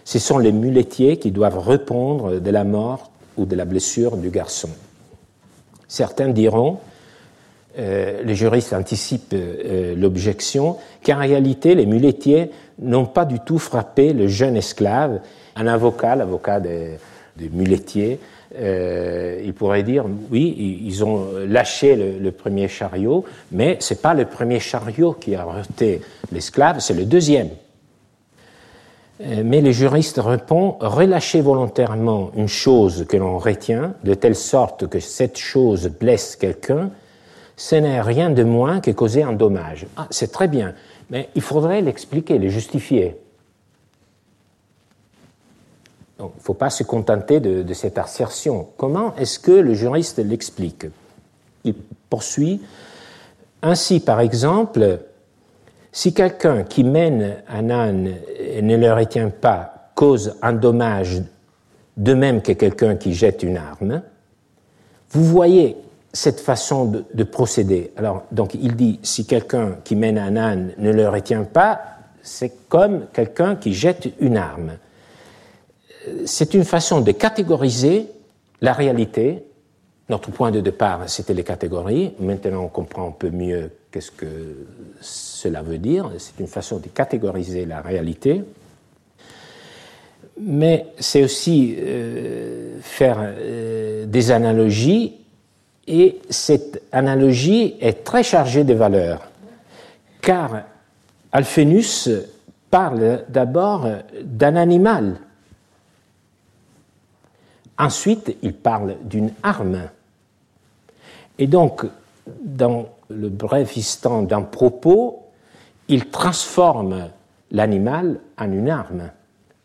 Ce sont les muletiers qui doivent répondre de la mort ou de la blessure du garçon. Certains diront euh, les juristes anticipent euh, l'objection, qu'en réalité, les muletiers n'ont pas du tout frappé le jeune esclave. Un avocat, l'avocat des, muletiers, euh, il pourrait dire oui, ils ont lâché le, premier chariot, mais ce n'est pas le premier chariot qui a heurté l'esclave, c'est le deuxième. Mais les juristes répondent relâcher volontairement une chose que l'on retient, de telle sorte que cette chose blesse quelqu'un, ce n'est rien de moins que causer un dommage. Ah, c'est très bien, mais il faudrait l'expliquer, le justifier. il ne faut pas se contenter de, cette assertion. Comment est-ce que le juriste l'explique? Il poursuit ainsi, par exemple, si quelqu'un qui mène un âne et ne le retient pas cause un dommage de même que quelqu'un qui jette une arme, vous voyez cette façon de, procéder. Alors, donc, il dit si quelqu'un qui mène un âne ne le retient pas, c'est comme quelqu'un qui jette une arme. C'est une façon de catégoriser la réalité. Notre point de départ, c'était les catégories. Maintenant, on comprend un peu mieux qu'est-ce que cela veut dire. C'est une façon de catégoriser la réalité. Mais c'est aussi euh, faire euh, des analogies et cette analogie est très chargée de valeurs, car Alphénus parle d'abord d'un animal. Ensuite, il parle d'une arme. Et donc, dans le bref instant d'un propos, il transforme l'animal en une arme.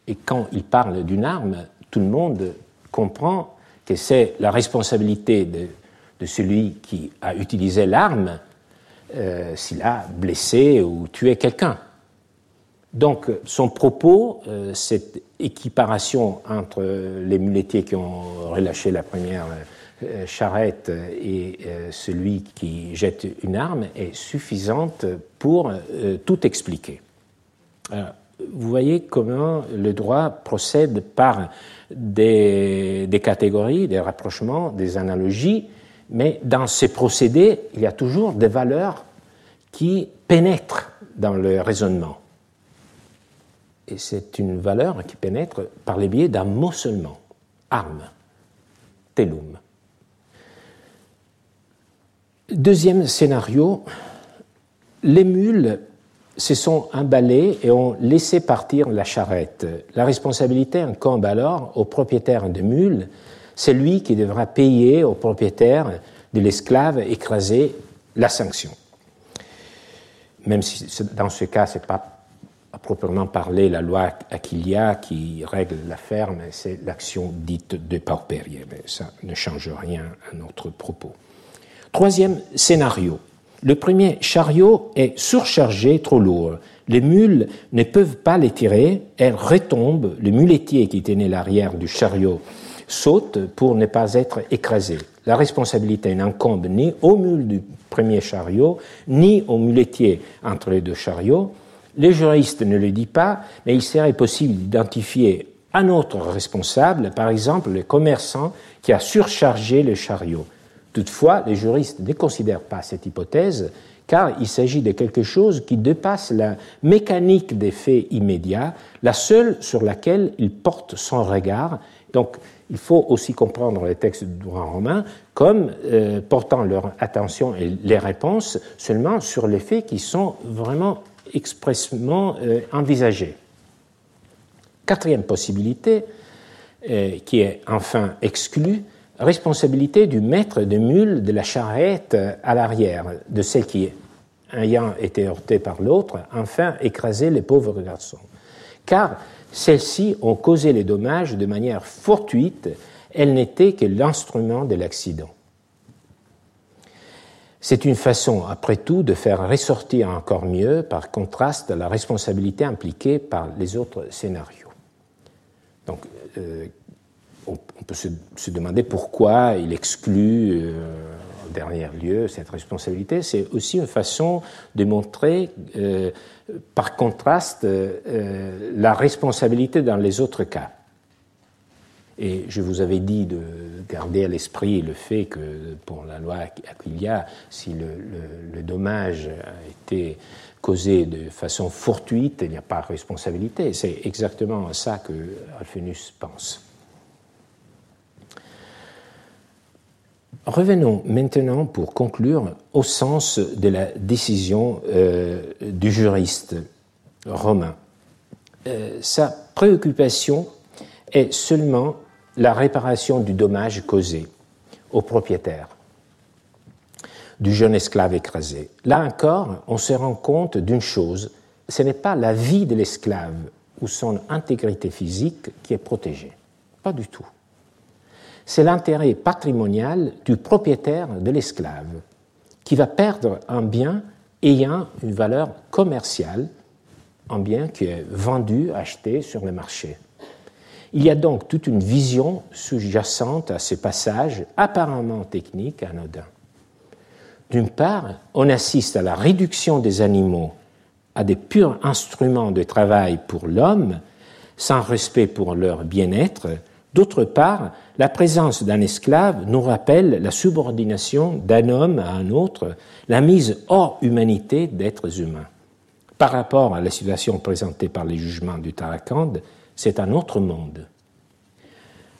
Et quand il parle d'une arme, tout le monde comprend que c'est la responsabilité de de celui qui a utilisé l'arme euh, s'il a blessé ou tué quelqu'un. Donc son propos, euh, cette équiparation entre les muletiers qui ont relâché la première euh, charrette et celui qui jette une arme est suffisante pour tout expliquer. vous voyez comment le droit procède par des catégories, des rapprochements, des analogies mais dans ces procédés, il y a toujours des valeurs qui pénètrent dans le raisonnement. Et c'est une valeur qui pénètre par les biais d'un mot seulement, arme. telum. Deuxième scénario, les mules se sont emballées et ont laissé partir la charrette. La responsabilité incombe alors au propriétaire de mules, c'est lui qui devra payer au propriétaire de l'esclave écrasé la sanction. Même si dans ce cas, ce n'est pas à proprement parler la loi Aquilia qui règle l'affaire, mais c'est l'action dite de paupérie. Mais ça ne change rien à notre propos. Troisième scénario. Le premier chariot est surchargé, trop lourd. Les mules ne peuvent pas les tirer, elles retombent. Le muletier qui tenait l'arrière du chariot saute pour ne pas être écrasé. La responsabilité n'incombe ni aux mules du premier chariot, ni au muletier entre les deux chariots. Les juristes ne le disent pas, mais il serait possible d'identifier un autre responsable, par exemple le commerçant qui a surchargé le chariot. Toutefois, les juristes ne considèrent pas cette hypothèse car il s'agit de quelque chose qui dépasse la mécanique des faits immédiats, la seule sur laquelle ils portent son regard. Donc, il faut aussi comprendre les textes du droit romain comme euh, portant leur attention et les réponses seulement sur les faits qui sont vraiment expressément euh, envisagés. Quatrième possibilité, euh, qui est enfin exclue, responsabilité du maître de mule de la charrette à l'arrière, de celle qui, ayant été heurtée par l'autre, enfin écrasé les pauvres garçons. Car celles-ci ont causé les dommages de manière fortuite, elles n'étaient que l'instrument de l'accident. C'est une façon, après tout, de faire ressortir encore mieux, par contraste, la responsabilité impliquée par les autres scénarios. Donc, euh, on, peut se, demander pourquoi il exclut euh, dernier lieu cette responsabilité. C'est aussi une façon de montrer, euh, par contraste, euh, la responsabilité dans les autres cas. Et je vous avais dit de garder à l'esprit le fait que pour la loi Aquilia, si le, le, dommage a été causé de façon fortuite, il n'y a pas de responsabilité. C'est exactement ça que Alphenus pense. Revenons maintenant pour conclure au sens de la décision euh, du juriste romain. Euh, sa préoccupation est seulement la réparation du dommage causé au propriétaire du jeune esclave écrasé. Là encore, on se rend compte d'une chose, ce n'est pas la vie de l'esclave ou son intégrité physique qui est protégée. Pas du tout c'est l'intérêt patrimonial du propriétaire de l'esclave, qui va perdre un bien ayant une valeur commerciale, un bien qui est vendu, acheté sur le marché. Il y a donc toute une vision sous-jacente à ces passages apparemment techniques anodins. D'une part, on assiste à la réduction des animaux à des purs instruments de travail pour l'homme, sans respect pour leur bien-être, D'autre part, la présence d'un esclave nous rappelle la subordination d'un homme à un autre, la mise hors humanité d'êtres humains. Par rapport à la situation présentée par les jugements du Tarakand, c'est un autre monde.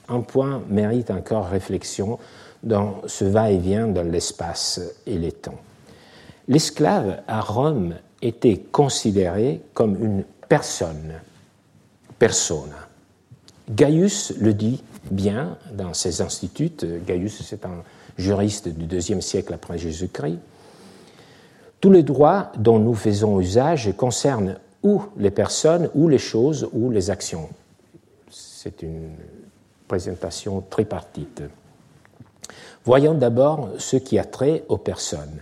Un point mérite encore réflexion dans ce va-et-vient dans l'espace et les temps. L'esclave à Rome était considéré comme une personne, persona Gaius le dit bien dans ses instituts. Gaius, c'est un juriste du deuxième siècle après Jésus-Christ. Tous les droits dont nous faisons usage concernent ou les personnes, ou les choses, ou les actions. C'est une présentation tripartite. Voyons d'abord ce qui a trait aux personnes.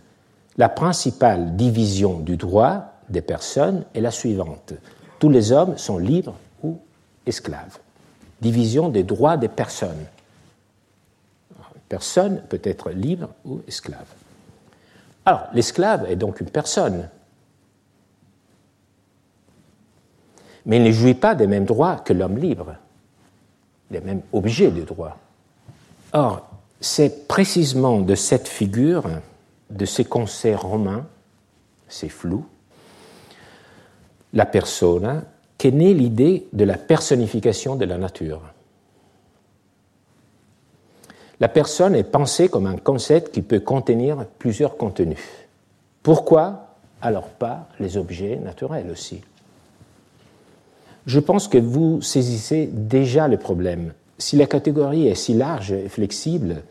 La principale division du droit des personnes est la suivante. Tous les hommes sont libres ou esclaves division des droits des personnes. Personne peut être libre ou esclave. Alors, l'esclave est donc une personne, mais il ne jouit pas des mêmes droits que l'homme libre, des mêmes objets de droit. Or, c'est précisément de cette figure, de ces concerts romains, c'est flou, la persona, qu'est née l'idée de la personnification de la nature? La personne est pensée comme un concept qui peut contenir plusieurs contenus. Pourquoi? Alors pas les objets naturels aussi Je pense que vous saisissez déjà le problème. Si la catégorie est si large et flexible,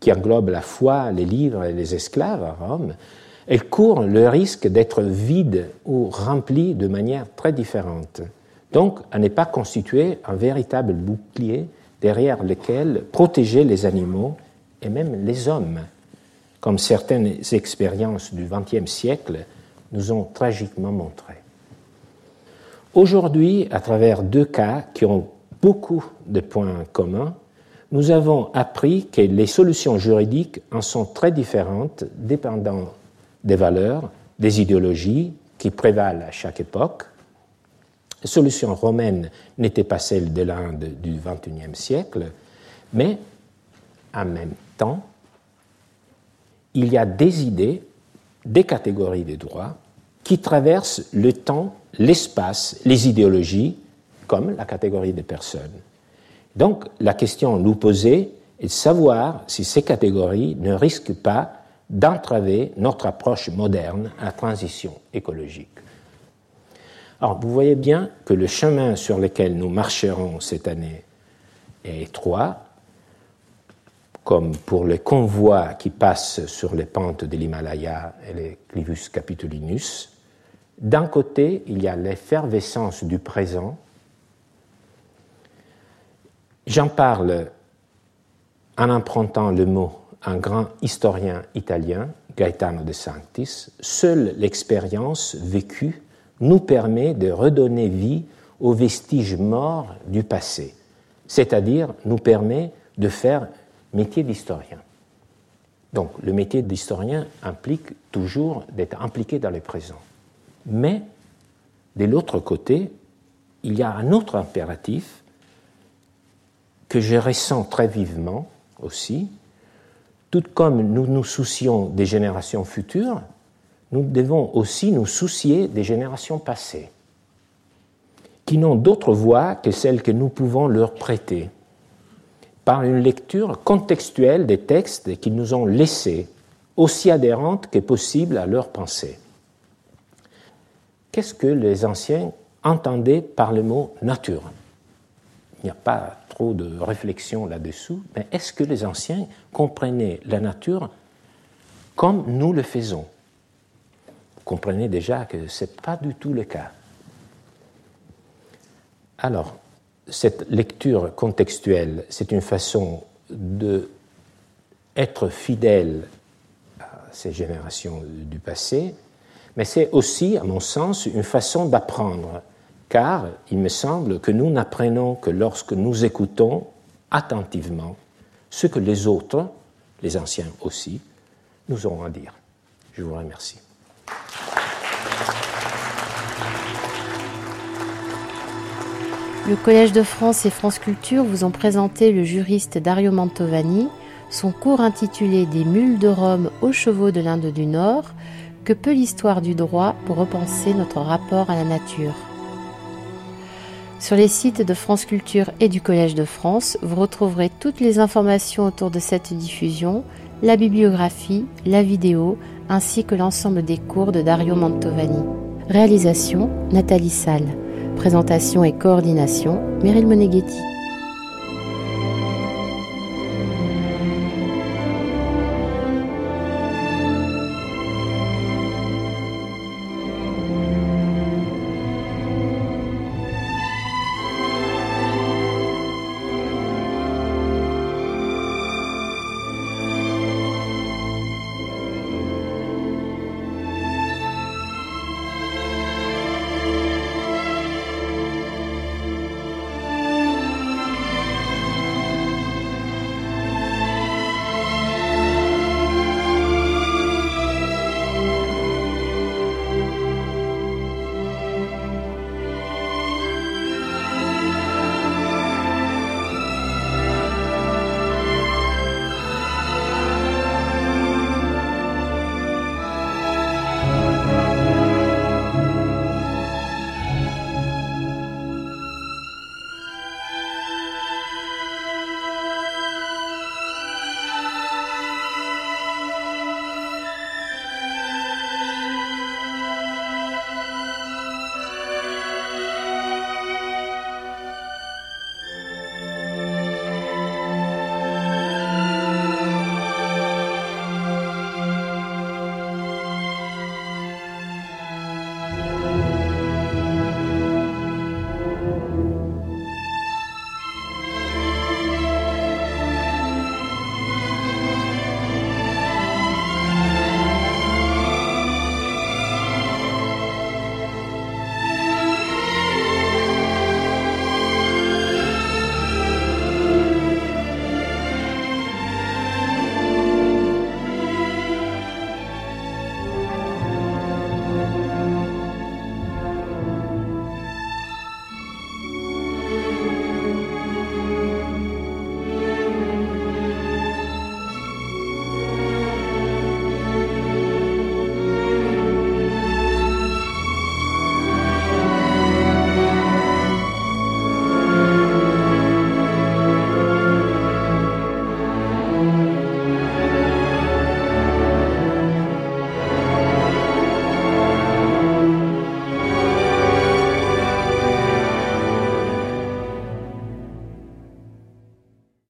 qui englobe la foi, les livres et les esclaves à Rome, elle court le risque d'être vide ou remplie de manière très différente. Donc, à ne pas constituer un véritable bouclier derrière lequel protéger les animaux et même les hommes, comme certaines expériences du XXe siècle nous ont tragiquement montré. Aujourd'hui, à travers deux cas qui ont beaucoup de points communs, nous avons appris que les solutions juridiques en sont très différentes dépendant des valeurs, des idéologies qui prévalent à chaque époque. Les solutions romaines n'étaient pas celles de l'Inde du XXIe siècle, mais en même temps, il y a des idées, des catégories de droits qui traversent le temps, l'espace, les idéologies, comme la catégorie des personnes. Donc la question nous posée est de savoir si ces catégories ne risquent pas d'entraver notre approche moderne à la transition écologique. Alors vous voyez bien que le chemin sur lequel nous marcherons cette année est étroit, comme pour les convois qui passent sur les pentes de l'Himalaya et les Clivus Capitolinus. D'un côté, il y a l'effervescence du présent. J'en parle en empruntant le mot un grand historien italien, Gaetano de Sanctis. Seule l'expérience vécue nous permet de redonner vie aux vestiges morts du passé, c'est-à-dire nous permet de faire métier d'historien. Donc le métier d'historien implique toujours d'être impliqué dans le présent. Mais de l'autre côté, il y a un autre impératif que je ressens très vivement aussi. Tout comme nous nous soucions des générations futures, nous devons aussi nous soucier des générations passées, qui n'ont d'autre voie que celle que nous pouvons leur prêter par une lecture contextuelle des textes qu'ils nous ont laissés, aussi adhérente que possible à leur pensée. Qu'est-ce que les anciens entendaient par le mot nature Il n'y a pas trop de réflexion là-dessous, mais est-ce que les anciens comprenaient la nature comme nous le faisons? Vous comprenez déjà que ce n'est pas du tout le cas. Alors, cette lecture contextuelle, c'est une façon de être fidèle à ces générations du passé, mais c'est aussi, à mon sens, une façon d'apprendre, car il me semble que nous n'apprenons que lorsque nous écoutons attentivement ce que les autres, les anciens aussi, nous ont à dire. Je vous remercie. Le Collège de France et France Culture vous ont présenté le juriste Dario Mantovani, son cours intitulé Des mules de Rome aux chevaux de l'Inde du Nord, que peut l'histoire du droit pour repenser notre rapport à la nature? Sur les sites de France Culture et du Collège de France, vous retrouverez toutes les informations autour de cette diffusion, la bibliographie, la vidéo, ainsi que l'ensemble des cours de Dario Mantovani. Réalisation Nathalie Salle. Présentation et coordination, Meryl Moneghetti.